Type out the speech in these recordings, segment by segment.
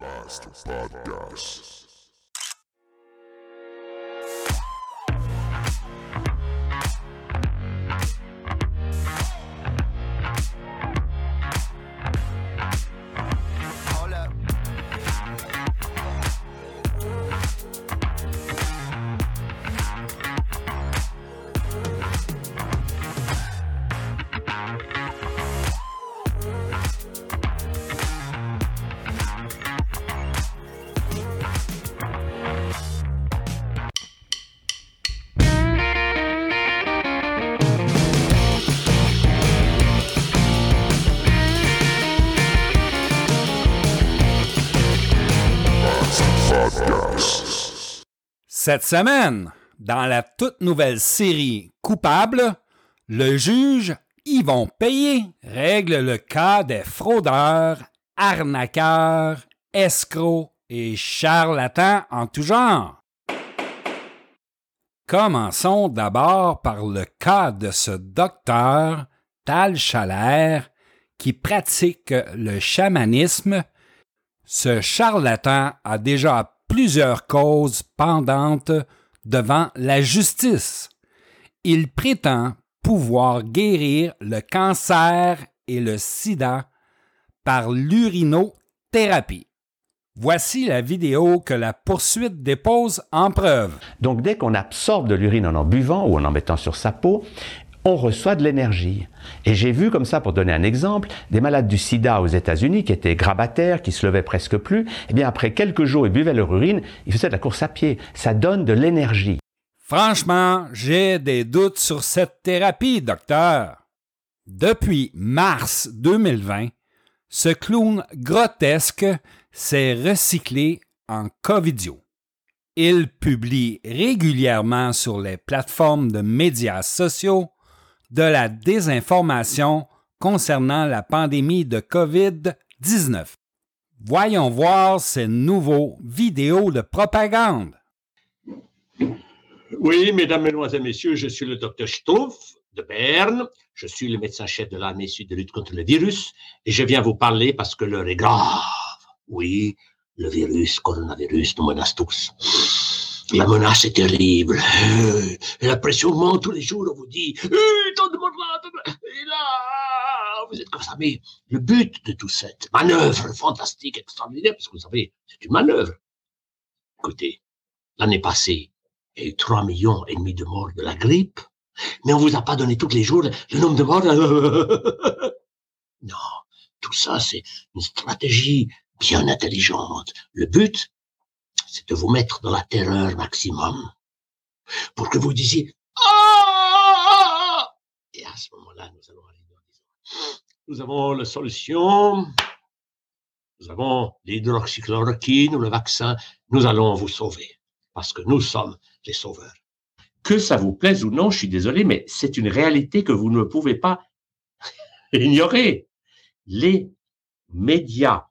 Master Podcast. Cette semaine, dans la toute nouvelle série Coupable, le juge Yvon Payer règle le cas des fraudeurs, arnaqueurs, escrocs et charlatans en tout genre. Commençons d'abord par le cas de ce docteur, Tal Chalaire, qui pratique le chamanisme. Ce charlatan a déjà plusieurs causes pendantes devant la justice. Il prétend pouvoir guérir le cancer et le sida par l'urinothérapie. Voici la vidéo que la poursuite dépose en preuve. Donc dès qu'on absorbe de l'urine en en buvant ou en en mettant sur sa peau, on reçoit de l'énergie. Et j'ai vu comme ça, pour donner un exemple, des malades du sida aux États-Unis qui étaient grabataires, qui se levaient presque plus. Eh bien, après quelques jours, ils buvaient leur urine, ils faisaient de la course à pied. Ça donne de l'énergie. Franchement, j'ai des doutes sur cette thérapie, docteur. Depuis mars 2020, ce clown grotesque s'est recyclé en Covidio. Il publie régulièrement sur les plateformes de médias sociaux de la désinformation concernant la pandémie de COVID-19. Voyons voir ces nouveaux vidéos de propagande. Oui, mesdames, mesdemoiselles, messieurs, je suis le docteur Stoff de Berne. Je suis le médecin-chef de l'armée sud de lutte contre le virus et je viens vous parler parce que l'heure est grave. Oui, le virus, coronavirus, nous menace tous. La menace est terrible. La pression monte tous les jours. On vous dit, tant de là, et là, vous êtes comme ça. Mais le but de toute cette manœuvre fantastique, extraordinaire, parce que vous savez, c'est une manœuvre. Écoutez, l'année passée, il y a eu 3 millions et demi de morts de la grippe, mais on vous a pas donné tous les jours le nombre de morts. non, tout ça, c'est une stratégie bien intelligente. Le but, c'est de vous mettre dans la terreur maximum pour que vous disiez nous nous avons la solution, nous avons l'hydroxychloroquine ou le vaccin, nous allons vous sauver parce que nous sommes les sauveurs. Que ça vous plaise ou non, je suis désolé, mais c'est une réalité que vous ne pouvez pas ignorer. Les médias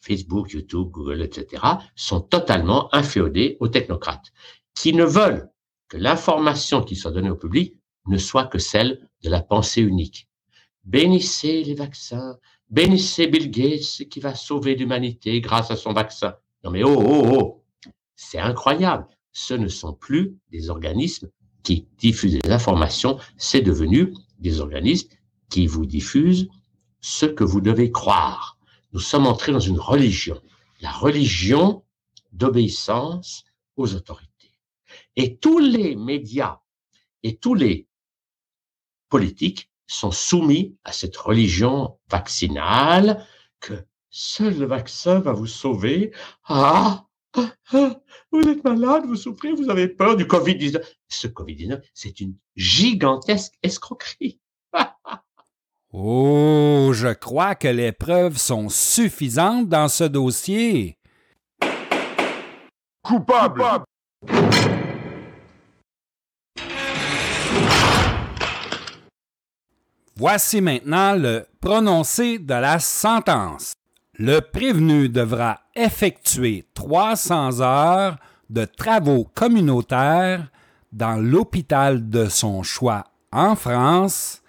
Facebook, YouTube, Google, etc., sont totalement inféodés aux technocrates, qui ne veulent que l'information qui soit donnée au public ne soit que celle de la pensée unique. Bénissez les vaccins, bénissez Bill Gates qui va sauver l'humanité grâce à son vaccin. Non mais oh, oh, oh, c'est incroyable. Ce ne sont plus des organismes qui diffusent des informations, c'est devenu des organismes qui vous diffusent ce que vous devez croire nous sommes entrés dans une religion, la religion d'obéissance aux autorités. Et tous les médias et tous les politiques sont soumis à cette religion vaccinale que seul le vaccin va vous sauver. Ah, ah, ah vous êtes malade, vous souffrez, vous avez peur du Covid-19. Ce Covid-19, c'est une gigantesque escroquerie. Oh, je crois que les preuves sont suffisantes dans ce dossier. Coupable. Voici maintenant le prononcé de la sentence. Le prévenu devra effectuer 300 heures de travaux communautaires dans l'hôpital de son choix en France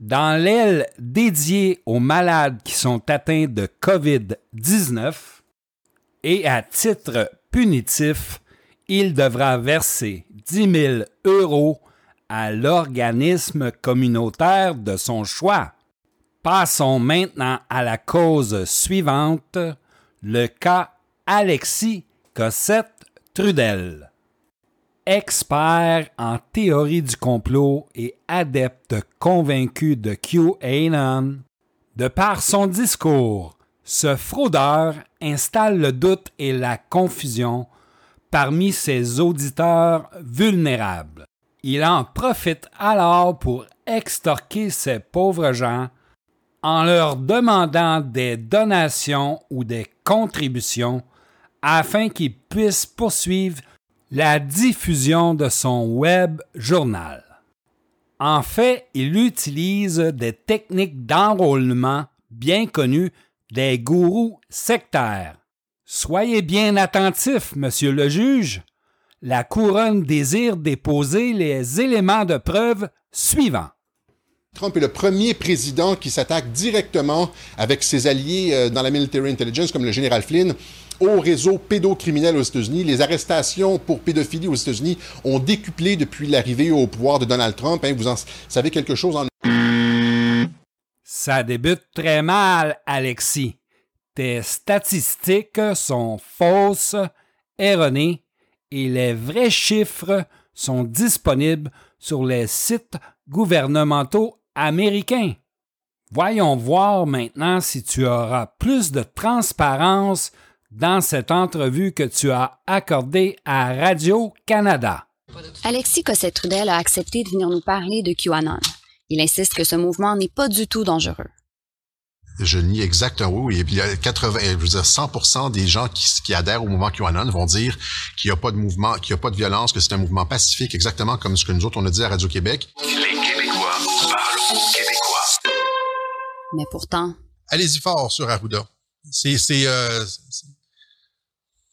dans l'aile dédiée aux malades qui sont atteints de COVID-19 et à titre punitif, il devra verser 10 000 euros à l'organisme communautaire de son choix. Passons maintenant à la cause suivante, le cas Alexis Cossette Trudel. Expert en théorie du complot et adepte convaincu de QAnon, de par son discours, ce fraudeur installe le doute et la confusion parmi ses auditeurs vulnérables. Il en profite alors pour extorquer ces pauvres gens en leur demandant des donations ou des contributions afin qu'ils puissent poursuivre la diffusion de son web journal. En fait, il utilise des techniques d'enrôlement bien connues des gourous sectaires. Soyez bien attentif, monsieur le juge. La couronne désire déposer les éléments de preuve suivants. Trump est le premier président qui s'attaque directement avec ses alliés euh, dans la military intelligence, comme le général Flynn, au réseau pédocriminel aux États-Unis. Les arrestations pour pédophilie aux États-Unis ont décuplé depuis l'arrivée au pouvoir de Donald Trump. Hein. vous en savez quelque chose en... Ça débute très mal, Alexis. Tes statistiques sont fausses, erronées, et les vrais chiffres sont disponibles sur les sites gouvernementaux américains. Voyons voir maintenant si tu auras plus de transparence dans cette entrevue que tu as accordée à Radio-Canada. Alexis Cossette-Trudel a accepté de venir nous parler de QAnon. Il insiste que ce mouvement n'est pas du tout dangereux. Je nie exactement, oui. Il y a 80, je veux dire 100% des gens qui, qui, adhèrent au mouvement QAnon vont dire qu'il n'y a pas de mouvement, qu'il n'y a pas de violence, que c'est un mouvement pacifique, exactement comme ce que nous autres on a dit à Radio-Québec. Les Québécois parlent aux Québécois. Mais pourtant. Allez-y fort sur Arruda. C'est, c'est, euh,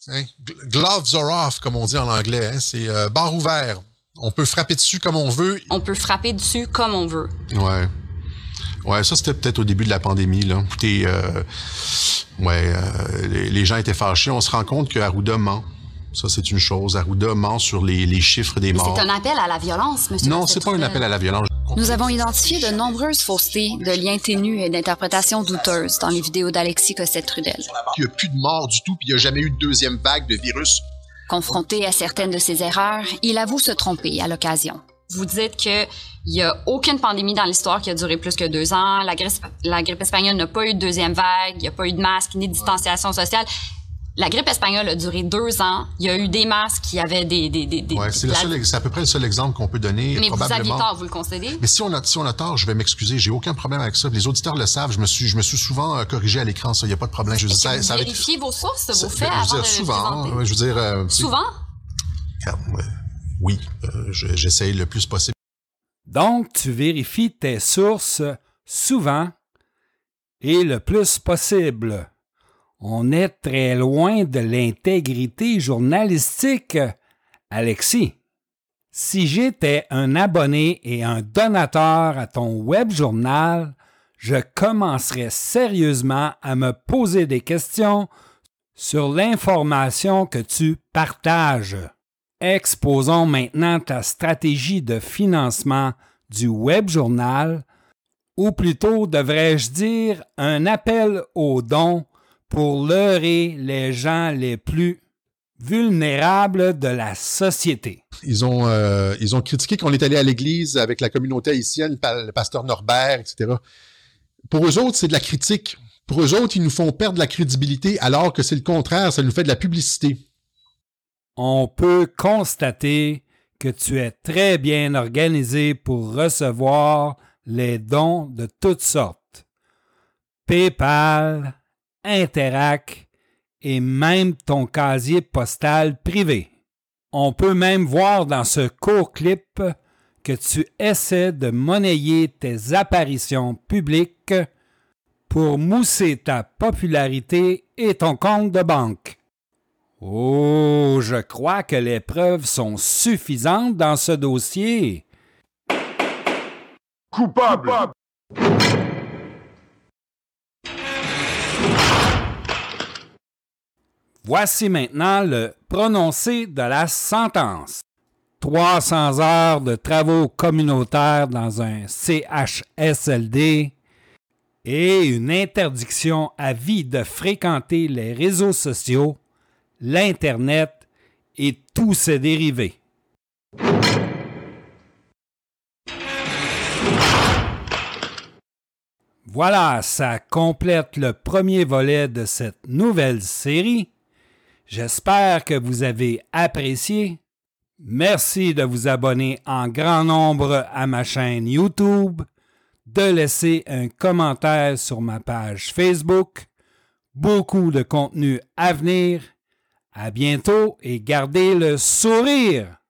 Hein? Gloves are off, comme on dit en anglais. Hein? C'est euh, barre ouvert. On peut frapper dessus comme on veut. On peut frapper dessus comme on veut. Ouais. Ouais, ça c'était peut-être au début de la pandémie. Là. Écoutez, euh, ouais, euh, les, les, gens étaient fâchés. On se rend compte que Arruda ment. Ça, c'est une chose. Arruda ment sur les, les chiffres des morts. C'est un appel à la violence, monsieur. Non, c'est pas un appel à la violence. Nous avons identifié de nombreuses faussetés, de liens ténus et d'interprétations douteuses dans les vidéos d'Alexis Cossette-Trudel. Il n'y a plus de morts du tout, puis il n'y a jamais eu de deuxième vague de virus. Confronté à certaines de ses erreurs, il avoue se tromper à l'occasion. Vous dites qu'il n'y a aucune pandémie dans l'histoire qui a duré plus que deux ans. La grippe, la grippe espagnole n'a pas eu de deuxième vague. Il n'y a pas eu de masque ni de distanciation sociale. La grippe espagnole a duré deux ans. Il y a eu des masques qui avaient des... des, des, ouais, c'est, à peu près le seul exemple qu'on peut donner. Mais vous aviez tort, vous le concédez? Mais si on a, si on a tort, je vais m'excuser. J'ai aucun problème avec ça. Les auditeurs le savent. Je me suis, je me suis souvent euh, corrigé à l'écran. Ça, il n'y a pas de problème. Je, ça, vous ça vérifiez vos sources, vos faits avant dire, de souvent, je veux dire... Euh, souvent? Oui, euh, j'essaye le plus possible. Donc, tu vérifies tes sources souvent et le plus possible. On est très loin de l'intégrité journalistique, Alexis. Si j'étais un abonné et un donateur à ton web journal, je commencerais sérieusement à me poser des questions sur l'information que tu partages. Exposons maintenant ta stratégie de financement du web journal, ou plutôt devrais-je dire un appel aux dons pour leurrer les gens les plus vulnérables de la société. Ils ont, euh, ils ont critiqué qu'on est allé à l'église avec la communauté haïtienne, le pasteur Norbert, etc. Pour eux autres, c'est de la critique. Pour eux autres, ils nous font perdre la crédibilité alors que c'est le contraire, ça nous fait de la publicité on peut constater que tu es très bien organisé pour recevoir les dons de toutes sortes. PayPal, Interac et même ton casier postal privé. On peut même voir dans ce court clip que tu essaies de monnayer tes apparitions publiques pour mousser ta popularité et ton compte de banque. Oh, je crois que les preuves sont suffisantes dans ce dossier. Coupable. Voici maintenant le prononcé de la sentence. 300 heures de travaux communautaires dans un CHSLD et une interdiction à vie de fréquenter les réseaux sociaux, l'Internet et tous ses dérivés. Voilà, ça complète le premier volet de cette nouvelle série. J'espère que vous avez apprécié. Merci de vous abonner en grand nombre à ma chaîne YouTube, de laisser un commentaire sur ma page Facebook. Beaucoup de contenu à venir. À bientôt et gardez le sourire!